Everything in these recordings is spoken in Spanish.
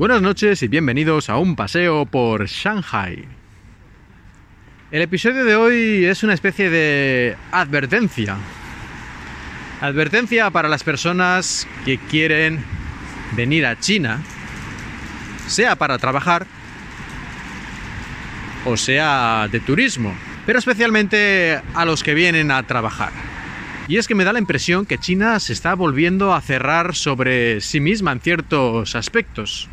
Buenas noches y bienvenidos a un paseo por Shanghai. El episodio de hoy es una especie de advertencia. Advertencia para las personas que quieren venir a China, sea para trabajar o sea de turismo, pero especialmente a los que vienen a trabajar. Y es que me da la impresión que China se está volviendo a cerrar sobre sí misma en ciertos aspectos.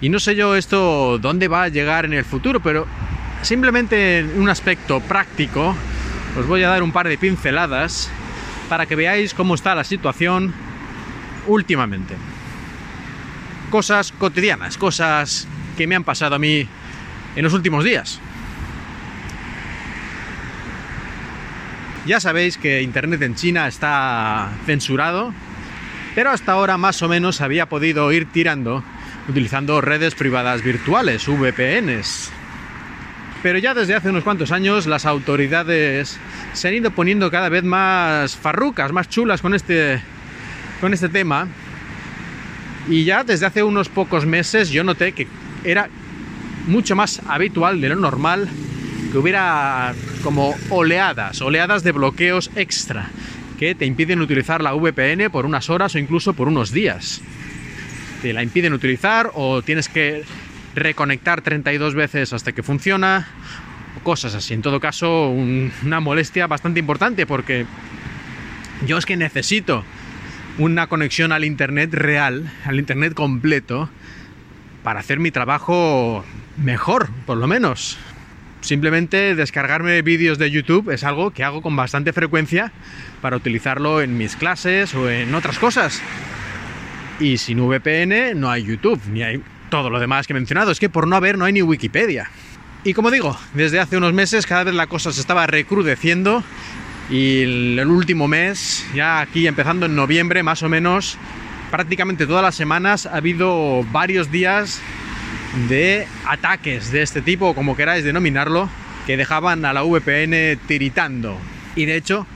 Y no sé yo esto dónde va a llegar en el futuro, pero simplemente en un aspecto práctico os voy a dar un par de pinceladas para que veáis cómo está la situación últimamente. Cosas cotidianas, cosas que me han pasado a mí en los últimos días. Ya sabéis que Internet en China está censurado, pero hasta ahora más o menos había podido ir tirando utilizando redes privadas virtuales, VPNs. Pero ya desde hace unos cuantos años las autoridades se han ido poniendo cada vez más farrucas, más chulas con este, con este tema. Y ya desde hace unos pocos meses yo noté que era mucho más habitual de lo normal que hubiera como oleadas, oleadas de bloqueos extra que te impiden utilizar la VPN por unas horas o incluso por unos días te la impiden utilizar o tienes que reconectar 32 veces hasta que funciona, cosas así. En todo caso, una molestia bastante importante porque yo es que necesito una conexión al Internet real, al Internet completo, para hacer mi trabajo mejor, por lo menos. Simplemente descargarme vídeos de YouTube es algo que hago con bastante frecuencia para utilizarlo en mis clases o en otras cosas. Y sin VPN no hay YouTube, ni hay todo lo demás que he mencionado. Es que por no haber no hay ni Wikipedia. Y como digo, desde hace unos meses cada vez la cosa se estaba recrudeciendo y el último mes, ya aquí empezando en noviembre más o menos, prácticamente todas las semanas ha habido varios días de ataques de este tipo, como queráis denominarlo, que dejaban a la VPN tiritando. Y de hecho,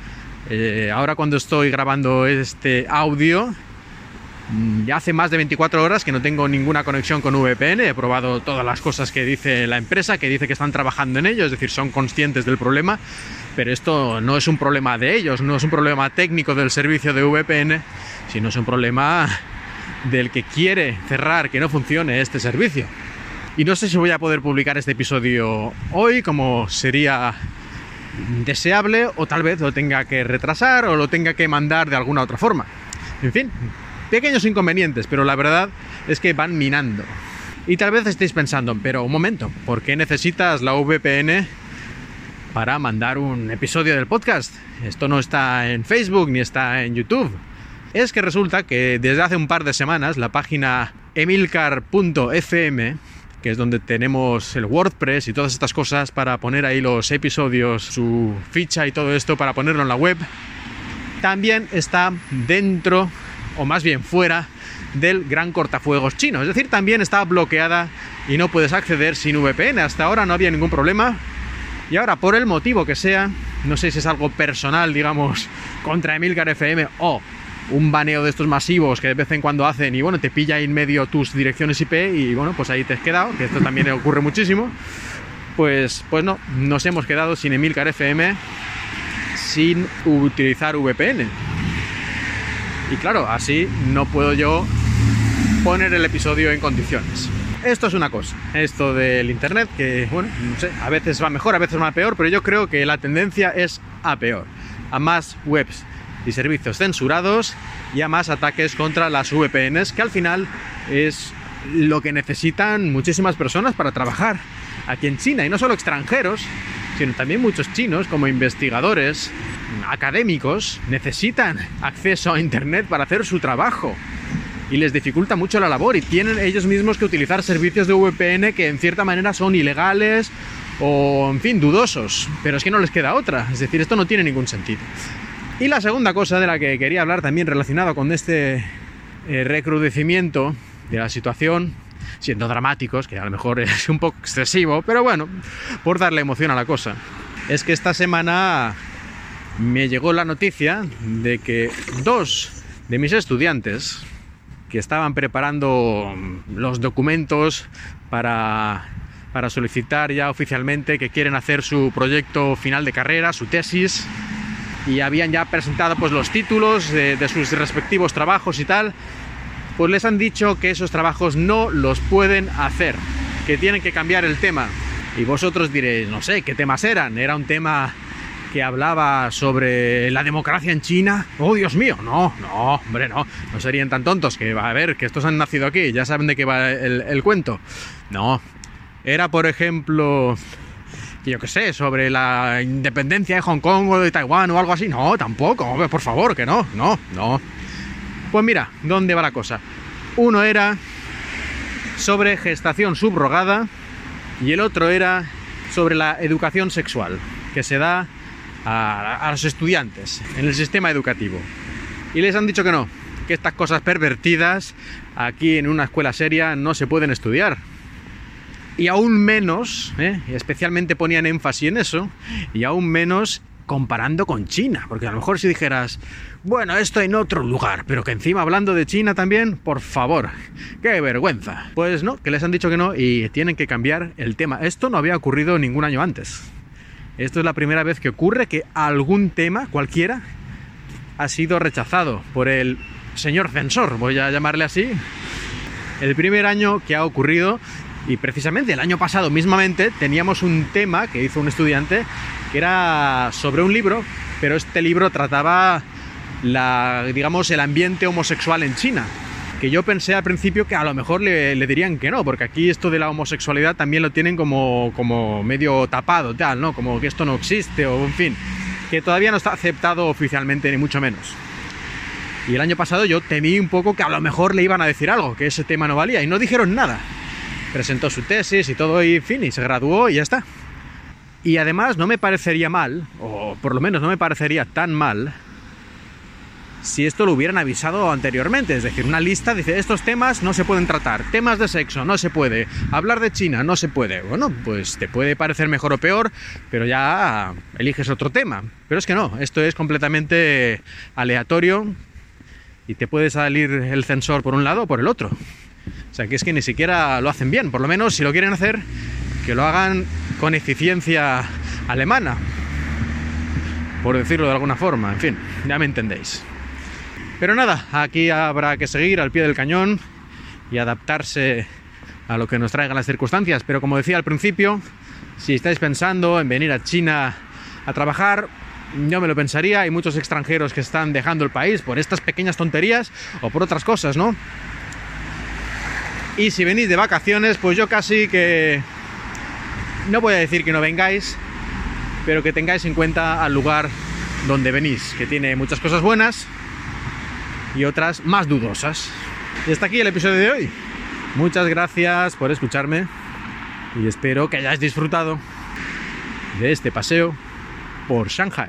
eh, ahora cuando estoy grabando este audio, ya hace más de 24 horas que no tengo ninguna conexión con VPN, he probado todas las cosas que dice la empresa, que dice que están trabajando en ello, es decir, son conscientes del problema, pero esto no es un problema de ellos, no es un problema técnico del servicio de VPN, sino es un problema del que quiere cerrar, que no funcione este servicio. Y no sé si voy a poder publicar este episodio hoy, como sería deseable, o tal vez lo tenga que retrasar o lo tenga que mandar de alguna otra forma. En fin, pequeños inconvenientes, pero la verdad es que van minando. Y tal vez estéis pensando, pero un momento, ¿por qué necesitas la VPN para mandar un episodio del podcast? Esto no está en Facebook ni está en YouTube. Es que resulta que desde hace un par de semanas la página emilcar.fm, que es donde tenemos el WordPress y todas estas cosas para poner ahí los episodios, su ficha y todo esto para ponerlo en la web, también está dentro o más bien fuera del gran cortafuegos chino. Es decir, también está bloqueada y no puedes acceder sin VPN. Hasta ahora no había ningún problema. Y ahora, por el motivo que sea, no sé si es algo personal, digamos, contra Emilcar FM o un baneo de estos masivos que de vez en cuando hacen y bueno, te pilla en medio tus direcciones IP y bueno, pues ahí te has quedado, que esto también ocurre muchísimo. Pues, pues no, nos hemos quedado sin Emilcar FM sin utilizar VPN. Y claro, así no puedo yo poner el episodio en condiciones. Esto es una cosa, esto del Internet, que bueno, no sé, a veces va mejor, a veces va peor, pero yo creo que la tendencia es a peor, a más webs y servicios censurados y a más ataques contra las VPNs, que al final es lo que necesitan muchísimas personas para trabajar aquí en China, y no solo extranjeros, sino también muchos chinos como investigadores, académicos necesitan acceso a Internet para hacer su trabajo. Y les dificulta mucho la labor y tienen ellos mismos que utilizar servicios de VPN que en cierta manera son ilegales o, en fin, dudosos, pero es que no les queda otra, es decir, esto no tiene ningún sentido. Y la segunda cosa de la que quería hablar también relacionado con este eh, recrudecimiento de la situación, siendo dramáticos, que a lo mejor es un poco excesivo, pero bueno, por darle emoción a la cosa, es que esta semana me llegó la noticia de que dos de mis estudiantes, que estaban preparando los documentos para, para solicitar ya oficialmente que quieren hacer su proyecto final de carrera, su tesis, y habían ya presentado pues los títulos de, de sus respectivos trabajos y tal, pues les han dicho que esos trabajos no los pueden hacer, que tienen que cambiar el tema. Y vosotros diréis, no sé, ¿qué temas eran? Era un tema que hablaba sobre la democracia en China. Oh, Dios mío, no, no, hombre, no, no serían tan tontos que va a ver que estos han nacido aquí, ya saben de qué va el, cuento. No, era por ejemplo, yo qué sé, sobre la independencia de Hong Kong o de Taiwán o algo así. No, tampoco, por favor, que no, no, no. Pues mira, ¿dónde va la cosa? Uno era sobre gestación subrogada y el otro era sobre la educación sexual que se da a, los estudiantes en el sistema educativo. Y les han dicho que no, que estas cosas pervertidas aquí en una escuela seria no se pueden estudiar. Y aún menos, ¿eh? especialmente ponían énfasis en eso, y aún menos comparando con China, porque a lo mejor si dijeras, bueno, esto en otro lugar, pero que encima hablando de China también, por favor, qué vergüenza. Pues no, que les han dicho que no y tienen que cambiar el tema. Esto no había ocurrido ningún año antes. Esto es la primera vez que ocurre que algún tema, cualquiera, ha sido rechazado por el señor censor, voy a llamarle así. El primer año que ha ocurrido, y precisamente el año pasado mismamente, teníamos un tema que hizo un estudiante que era sobre un libro, pero este libro trataba la, digamos, el ambiente homosexual en China. Que yo pensé al principio que a lo mejor le, le, dirían que no, porque aquí esto de la homosexualidad también lo tienen como, como medio tapado, tal, ¿no? Como que esto no existe, o en fin, que todavía no está aceptado oficialmente, ni mucho menos. Y el año pasado yo temí un poco que a lo mejor le iban a decir algo, que ese tema no valía, y no dijeron nada. Presentó su tesis y todo, y fin, y se graduó y ya está. Y además no me parecería mal, o por lo menos no me parecería tan mal, si esto lo hubieran avisado anteriormente. Es decir, una lista dice, estos temas no se pueden tratar, temas de sexo no se puede, hablar de China no se puede. Bueno, pues te puede parecer mejor o peor, pero ya eliges otro tema. Pero es que no, esto es completamente aleatorio y te puede salir el censor por un lado o por el otro. O sea, que es que ni siquiera lo hacen bien. Por lo menos, si lo quieren hacer, que lo hagan con eficiencia alemana. Por decirlo de alguna forma. En fin, ya me entendéis. Pero nada, aquí habrá que seguir al pie del cañón y adaptarse a lo que nos traigan las circunstancias. Pero como decía al principio, si estáis pensando en venir a China a trabajar, yo me lo pensaría. Hay muchos extranjeros que están dejando el país por estas pequeñas tonterías o por otras cosas, ¿no? Y si venís de vacaciones, pues yo casi que... No voy a decir que no vengáis, pero que tengáis en cuenta al lugar donde venís, que tiene muchas cosas buenas y otras más dudosas. Y hasta aquí el episodio de hoy. Muchas gracias por escucharme y espero que hayáis disfrutado de este paseo por Shanghai.